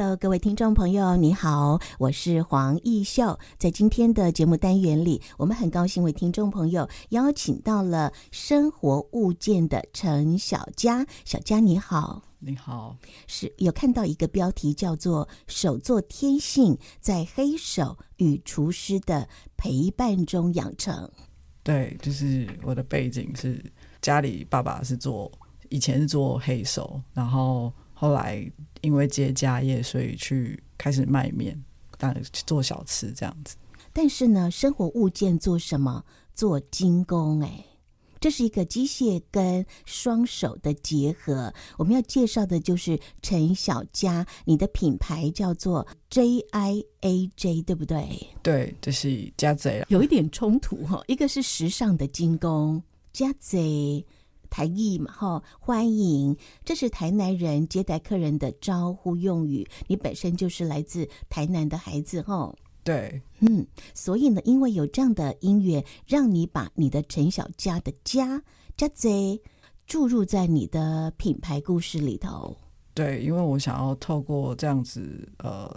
Hello，各位听众朋友，你好，我是黄义秀。在今天的节目单元里，我们很高兴为听众朋友邀请到了生活物件的陈小佳。小佳你好，你好，是有看到一个标题叫做“手作天性在黑手与厨师的陪伴中养成”。对，就是我的背景是家里爸爸是做，以前是做黑手，然后。后来因为接家业，所以去开始卖面，当做小吃这样子。但是呢，生活物件做什么？做精工哎，这是一个机械跟双手的结合。我们要介绍的就是陈小佳，你的品牌叫做 J I A J，对不对？对，这是家贼。有一点冲突哈，一个是时尚的精工，家贼。台语嘛，哈，欢迎，这是台南人接待客人的招呼用语。你本身就是来自台南的孩子，哈。对，嗯，所以呢，因为有这样的音乐，让你把你的陈小佳的家家贼注入在你的品牌故事里头。对，因为我想要透过这样子，呃，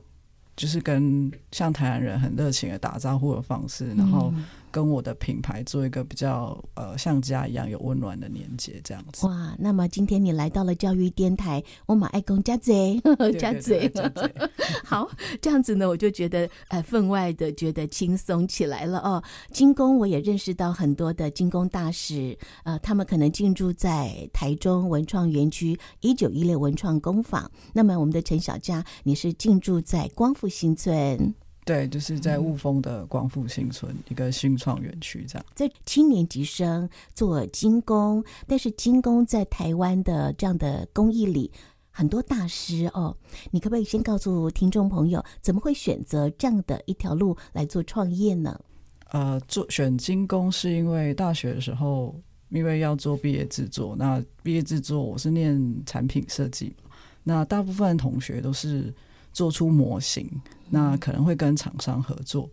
就是跟像台南人很热情的打招呼的方式，然后。跟我的品牌做一个比较呃像家一样有温暖的连接，这样子。哇，那么今天你来到了教育电台，我马爱公家贼，家贼，好，这样子呢，我就觉得呃分外的觉得轻松起来了哦。金工我也认识到很多的金工大师，呃，他们可能进驻在台中文创园区一九一六文创工坊。那么我们的陈小佳，你是进驻在光复新村。对，就是在雾峰的光复新村、嗯、一个新创园区，这样。在七年级生做精工，但是精工在台湾的这样的工艺里很多大师哦。你可不可以先告诉听众朋友，怎么会选择这样的一条路来做创业呢？呃，做选精工是因为大学的时候，因为要做毕业制作，那毕业制作我是念产品设计，那大部分同学都是。做出模型，那可能会跟厂商合作，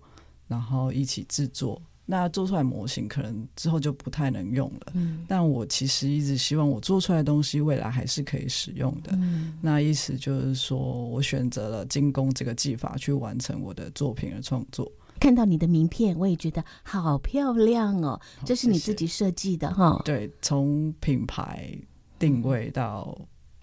然后一起制作。那做出来模型可能之后就不太能用了。嗯，但我其实一直希望我做出来的东西未来还是可以使用的。嗯，那意思就是说我选择了精工这个技法去完成我的作品的创作。看到你的名片，我也觉得好漂亮哦。这是你自己设计的哈？对，从品牌定位到。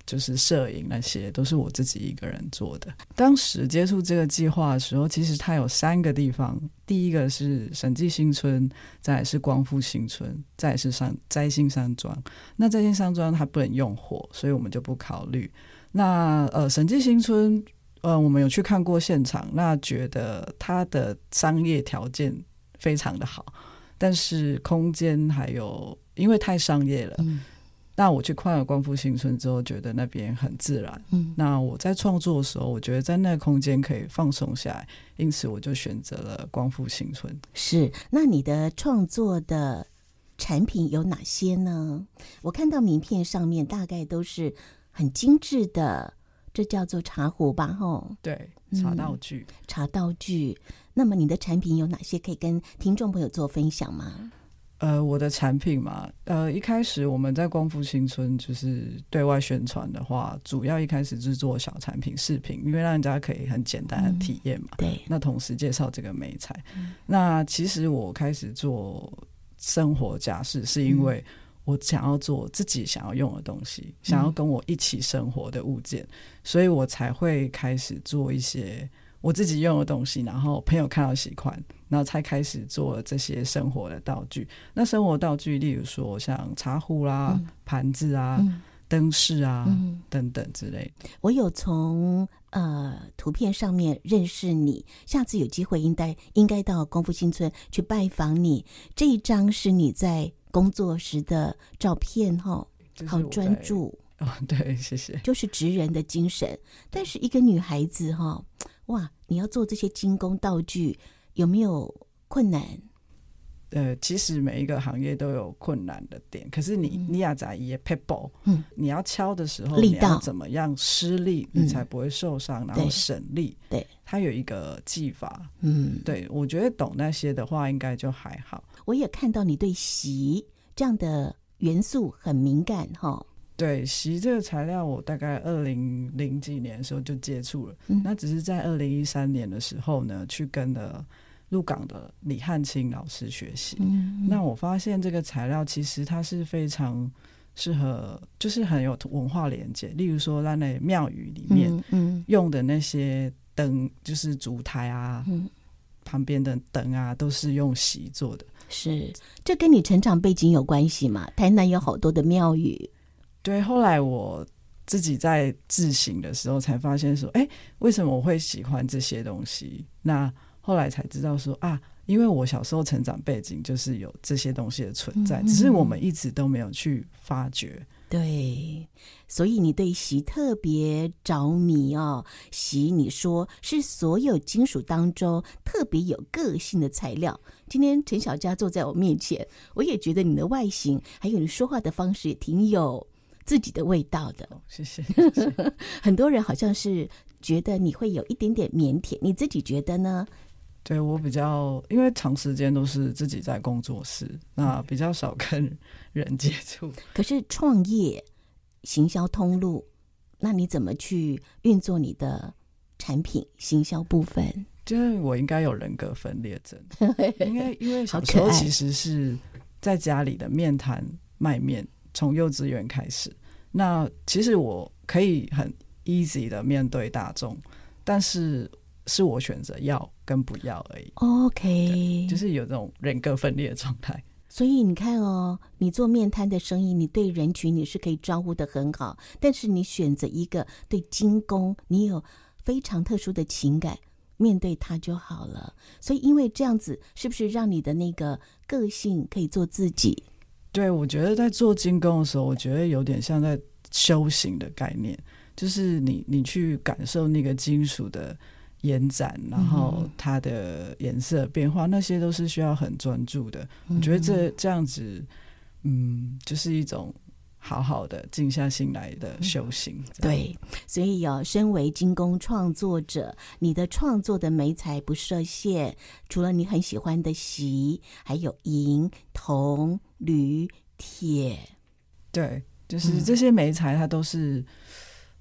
就是摄影那些都是我自己一个人做的。当时接触这个计划的时候，其实它有三个地方：第一个是审计新村，再是光复新村，再是上摘星山庄。那摘星山庄它不能用火，所以我们就不考虑。那呃，审计新村，呃，我们有去看过现场，那觉得它的商业条件非常的好，但是空间还有因为太商业了。那我去看了光复新村之后，觉得那边很自然。嗯，那我在创作的时候，我觉得在那个空间可以放松下来，因此我就选择了光复新村。是，那你的创作的产品有哪些呢？我看到名片上面大概都是很精致的，这叫做茶壶吧？吼，对，茶道具，嗯，茶道具。那么你的产品有哪些可以跟听众朋友做分享吗？呃，我的产品嘛，呃，一开始我们在光复新村就是对外宣传的话，主要一开始是做小产品视频，因为让人家可以很简单的体验嘛。嗯、对。那同时介绍这个美材。嗯、那其实我开始做生活家饰，是因为我想要做自己想要用的东西，嗯、想要跟我一起生活的物件，所以我才会开始做一些我自己用的东西，然后朋友看到喜欢。然后才开始做这些生活的道具。那生活道具，例如说像茶壶啦、嗯、盘子啊、嗯、灯饰啊、嗯、等等之类的。我有从呃图片上面认识你，下次有机会应该应该到功夫新村去拜访你。这一张是你在工作时的照片哈，好专注哦。对，谢谢。就是职人的精神。但是一个女孩子哈，哇，你要做这些精工道具。有没有困难？呃，其实每一个行业都有困难的点，可是你你要在一 pebble，嗯，你要敲的时候，力道你要怎么样施力，嗯你才不会受伤，然后省力。对，它有一个技法。嗯，对，我觉得懂那些的话，应该就还好。我也看到你对锡这样的元素很敏感哈。对，席这个材料，我大概二零零几年的时候就接触了，嗯，那只是在二零一三年的时候呢，去跟了。入港的李汉清老师学习，嗯，那我发现这个材料其实它是非常适合，就是很有文化连接。例如说，在那庙宇里面，嗯，用的那些灯，就是烛台啊，嗯，旁边的灯啊，都是用席做的。是，这跟你成长背景有关系吗？台南有好多的庙宇。对，后来我自己在自省的时候，才发现说，哎，为什么我会喜欢这些东西？那后来才知道说啊，因为我小时候成长背景就是有这些东西的存在，嗯、只是我们一直都没有去发掘。对，所以你对锡特别着迷哦。锡，你说是所有金属当中特别有个性的材料。今天陈小佳坐在我面前，我也觉得你的外形还有你说话的方式也挺有自己的味道的。哦、谢谢。谢谢很多人好像是觉得你会有一点点腼腆，你自己觉得呢？对，我比较，因为长时间都是自己在工作室，那比较少跟人接触。可是创业、行销通路，那你怎么去运作你的产品行销部分？就是我应该有人格分裂症，因为因为小时候其实是在家里的面谈卖面，从幼稚园开始。那其实我可以很 easy 的面对大众，但是。是我选择要跟不要而已。OK，就是有这种人格分裂的状态。所以你看哦，你做面摊的生意，你对人群你是可以招呼的很好，但是你选择一个对精工你有非常特殊的情感，面对它就好了。所以因为这样子，是不是让你的那个个性可以做自己？对，我觉得在做金工的时候，我觉得有点像在修行的概念，就是你你去感受那个金属的。延展，然后它的颜色变化，嗯、那些都是需要很专注的。嗯、我觉得这这样子，嗯，就是一种好好的静下心来的修行。嗯、对，所以要、哦、身为精工创作者，你的创作的媒材不设限，除了你很喜欢的锡，还有银、铜、铝、铁。对，就是这些媒材，它都是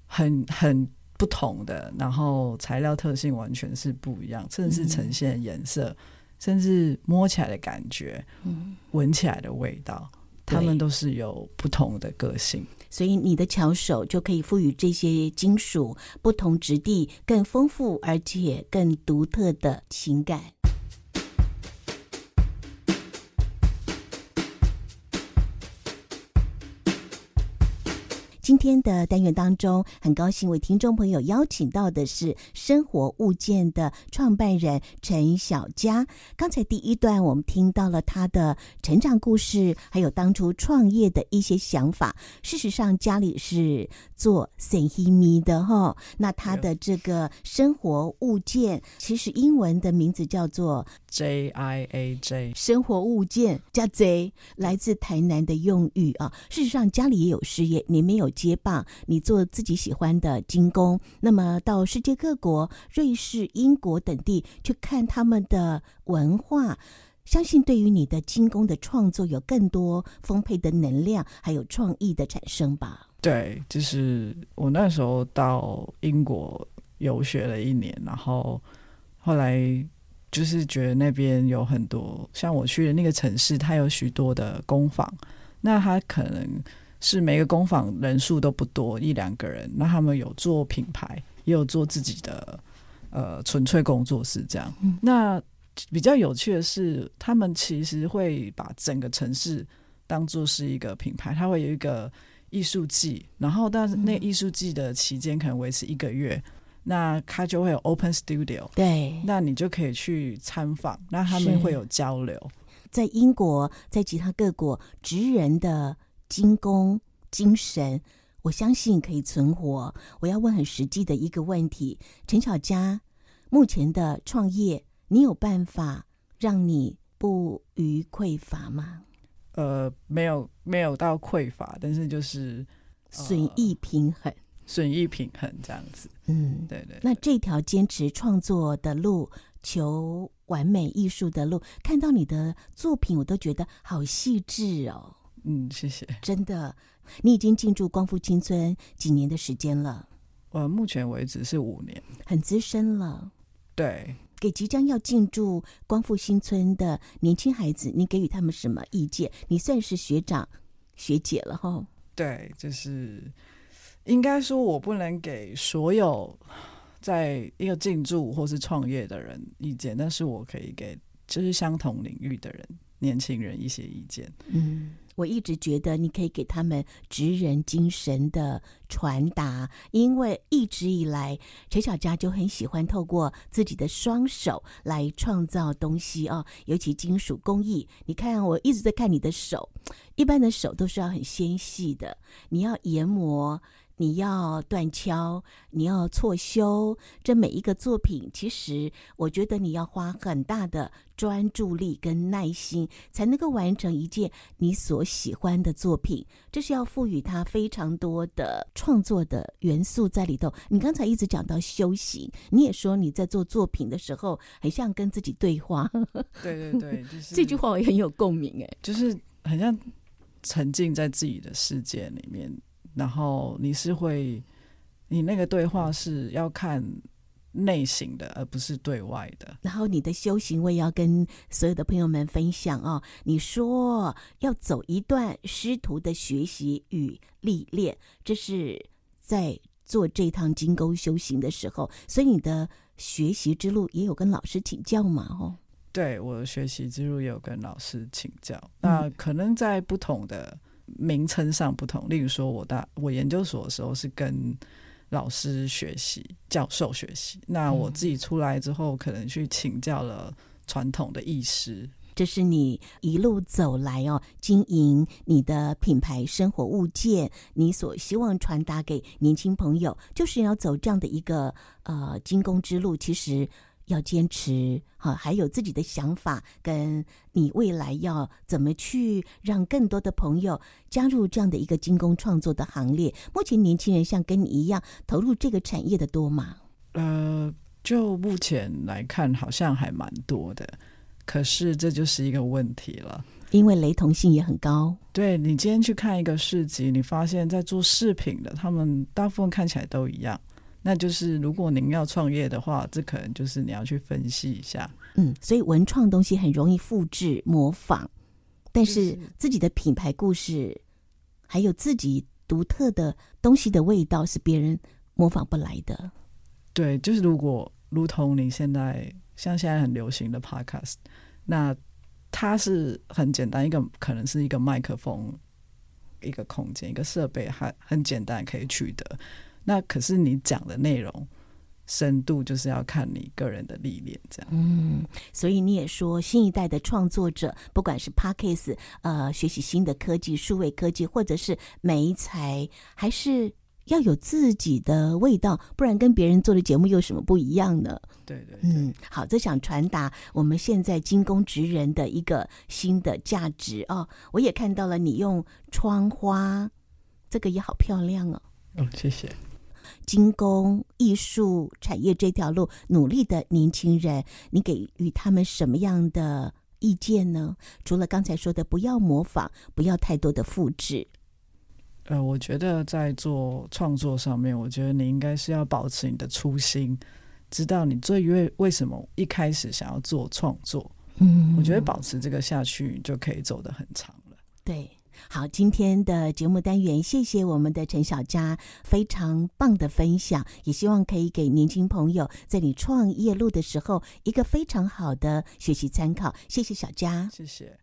很很。不同的，然后材料特性完全是不一样，甚至呈现颜色，嗯、甚至摸起来的感觉，嗯，闻起来的味道，它们都是有不同的个性。所以你的巧手就可以赋予这些金属不同质地更丰富而且更独特的情感。今天的单元当中，很高兴为听众朋友邀请到的是生活物件的创办人陈小佳。刚才第一段我们听到了他的成长故事，还有当初创业的一些想法。事实上，家里是做生意米的哈。那他的这个生活物件，其实英文的名字叫做 J I A J，生活物件加 J，来自台南的用语啊。事实上，家里也有事业，你没有。接棒，你做自己喜欢的金工，那么到世界各国、瑞士、英国等地去看他们的文化，相信对于你的金工的创作有更多丰沛的能量，还有创意的产生吧。对，就是我那时候到英国游学了一年，然后后来就是觉得那边有很多，像我去的那个城市，它有许多的工坊，那它可能。是每个工坊人数都不多，一两个人。那他们有做品牌，也有做自己的呃纯粹工作室这样。嗯、那比较有趣的是，他们其实会把整个城市当做是一个品牌，它会有一个艺术季，然后但是那艺术季的期间可能维持一个月，嗯、那他就会有 open studio，对，那你就可以去参访，那他们会有交流。在英国，在其他各国，职人的。金工精神，我相信可以存活。我要问很实际的一个问题：陈小佳，目前的创业，你有办法让你不虞匮乏吗？呃，没有，没有到匮乏，但是就是损益平衡，损益平衡这样子。嗯，对，对对。那这条坚持创作的路，求完美艺术的路，看到你的作品，我都觉得好细致哦。嗯，谢谢。真的，你已经进驻光复青村几年的时间了？呃，目前为止是五年，很资深了。对，给即将要进驻光复新村的年轻孩子，你给予他们什么意见？你算是学长学姐了哈。对，就是应该说，我不能给所有在一个进驻或是创业的人意见，但是我可以给就是相同领域的人、年轻人一些意见。嗯。我一直觉得你可以给他们职人精神的传达，因为一直以来陈小佳就很喜欢透过自己的双手来创造东西哦，尤其金属工艺。你看，我一直在看你的手，一般的手都是要很纤细的，你要研磨。你要断敲，你要错修，这每一个作品，其实我觉得你要花很大的专注力跟耐心，才能够完成一件你所喜欢的作品。这是要赋予它非常多的创作的元素在里头。你刚才一直讲到修行，你也说你在做作品的时候，很像跟自己对话。对对对，就 是这句话我也很有共鸣哎，就是很像沉浸在自己的世界里面。然后你是会，你那个对话是要看内省的，而不是对外的。然后你的修行，我也要跟所有的朋友们分享哦。你说要走一段师徒的学习与历练，这是在做这趟金钩修行的时候，所以你的学习之路也有跟老师请教嘛？哦，对，我的学习之路也有跟老师请教。那可能在不同的。名称上不同，例如说，我大我研究所的时候是跟老师学习、教授学习。那我自己出来之后，可能去请教了传统的艺师。这是你一路走来哦，经营你的品牌生活物件，你所希望传达给年轻朋友，就是要走这样的一个呃精工之路。其实。要坚持，好，还有自己的想法，跟你未来要怎么去让更多的朋友加入这样的一个精工创作的行列。目前年轻人像跟你一样投入这个产业的多吗？呃，就目前来看，好像还蛮多的。可是这就是一个问题了，因为雷同性也很高。对，你今天去看一个市集，你发现在做饰品的，他们大部分看起来都一样。那就是，如果您要创业的话，这可能就是你要去分析一下。嗯，所以文创东西很容易复制模仿，但是自己的品牌故事，还有自己独特的东西的味道，是别人模仿不来的。对，就是如果如同你现在像现在很流行的 Podcast，那它是很简单，一个可能是一个麦克风，一个空间，一个设备，还很简单可以取得。那可是你讲的内容深度，就是要看你个人的历练，这样。嗯，所以你也说，新一代的创作者，不管是 Podcast 呃，学习新的科技、数位科技，或者是媒材，还是要有自己的味道，不然跟别人做的节目又有什么不一样呢？对对，对，嗯，好，这想传达我们现在精工职人的一个新的价值哦。我也看到了你用窗花，这个也好漂亮哦。哦，谢谢。金工艺术产业这条路努力的年轻人，你给予他们什么样的意见呢？除了刚才说的，不要模仿，不要太多的复制。呃，我觉得在做创作上面，我觉得你应该是要保持你的初心，知道你最为为什么一开始想要做创作。嗯，我觉得保持这个下去，就可以走得很长了。对。好，今天的节目单元，谢谢我们的陈小佳非常棒的分享，也希望可以给年轻朋友在你创业路的时候一个非常好的学习参考。谢谢小佳，谢谢。